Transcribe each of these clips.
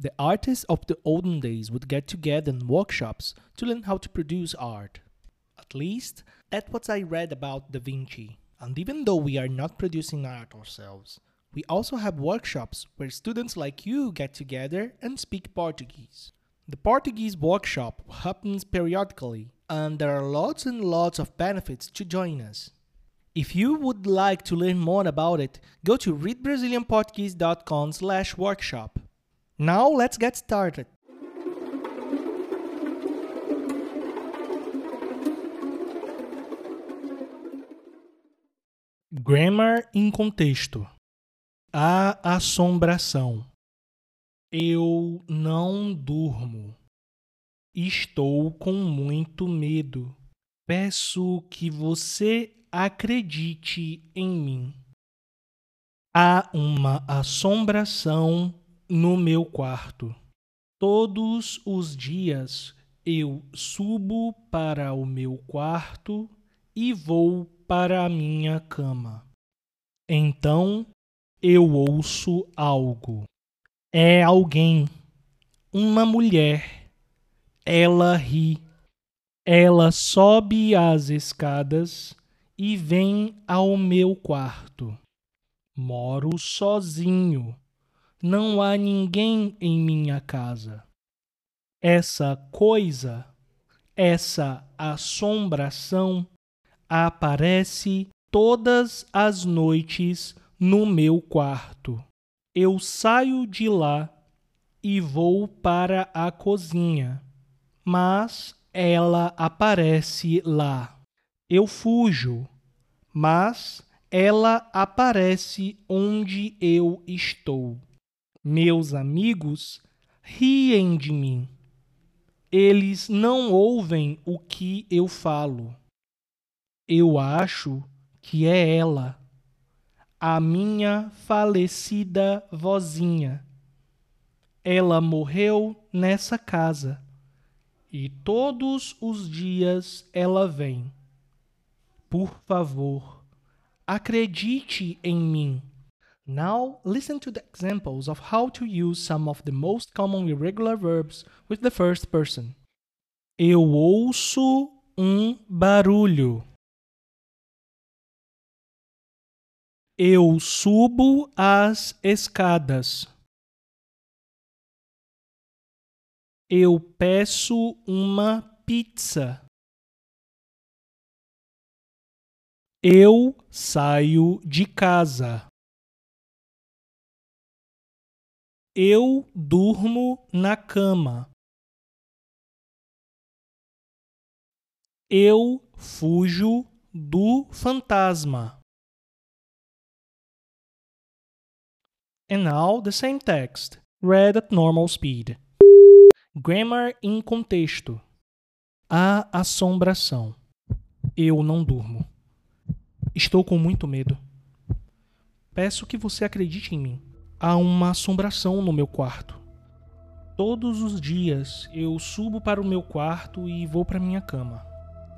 The artists of the olden days would get together in workshops to learn how to produce art. At least, that's what I read about Da Vinci. And even though we are not producing art ourselves, we also have workshops where students like you get together and speak Portuguese. The Portuguese workshop happens periodically, and there are lots and lots of benefits to join us. If you would like to learn more about it, go to readbrazilianportuguese.com slash workshop. Now let's get started. Grammar em contexto. A assombração. Eu não durmo. Estou com muito medo. Peço que você acredite em mim. Há uma assombração no meu quarto. Todos os dias eu subo para o meu quarto e vou para a minha cama. Então eu ouço algo. É alguém, uma mulher. Ela ri. Ela sobe as escadas e vem ao meu quarto. Moro sozinho. Não há ninguém em minha casa. Essa coisa, essa assombração, aparece todas as noites no meu quarto. Eu saio de lá e vou para a cozinha, mas ela aparece lá. Eu fujo, mas ela aparece onde eu estou. Meus amigos riem de mim. Eles não ouvem o que eu falo. Eu acho que é ela, a minha falecida vozinha. Ela morreu nessa casa e todos os dias ela vem. Por favor, acredite em mim. Now, listen to the examples of how to use some of the most common irregular verbs with the first person. Eu ouço um barulho. Eu subo as escadas. Eu peço uma pizza. Eu saio de casa. Eu durmo na cama. Eu fujo do fantasma. And now the same text, read at normal speed. Grammar em contexto. A assombração. Eu não durmo. Estou com muito medo. Peço que você acredite em mim. Há uma assombração no meu quarto. Todos os dias eu subo para o meu quarto e vou para minha cama.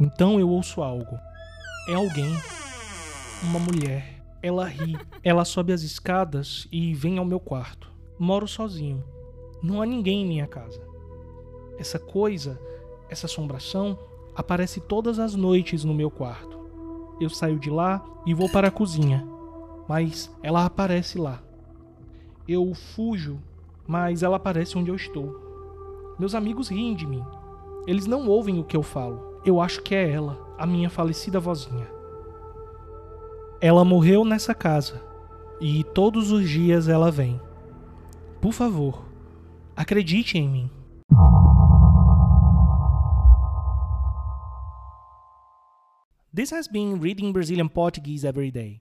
Então eu ouço algo. É alguém. Uma mulher. Ela ri. Ela sobe as escadas e vem ao meu quarto. Moro sozinho. Não há ninguém em minha casa. Essa coisa, essa assombração, aparece todas as noites no meu quarto eu saio de lá e vou para a cozinha. Mas ela aparece lá. Eu fujo, mas ela aparece onde eu estou. Meus amigos riem de mim. Eles não ouvem o que eu falo. Eu acho que é ela, a minha falecida vozinha. Ela morreu nessa casa e todos os dias ela vem. Por favor, acredite em mim. This has been Reading Brazilian Portuguese Every Day,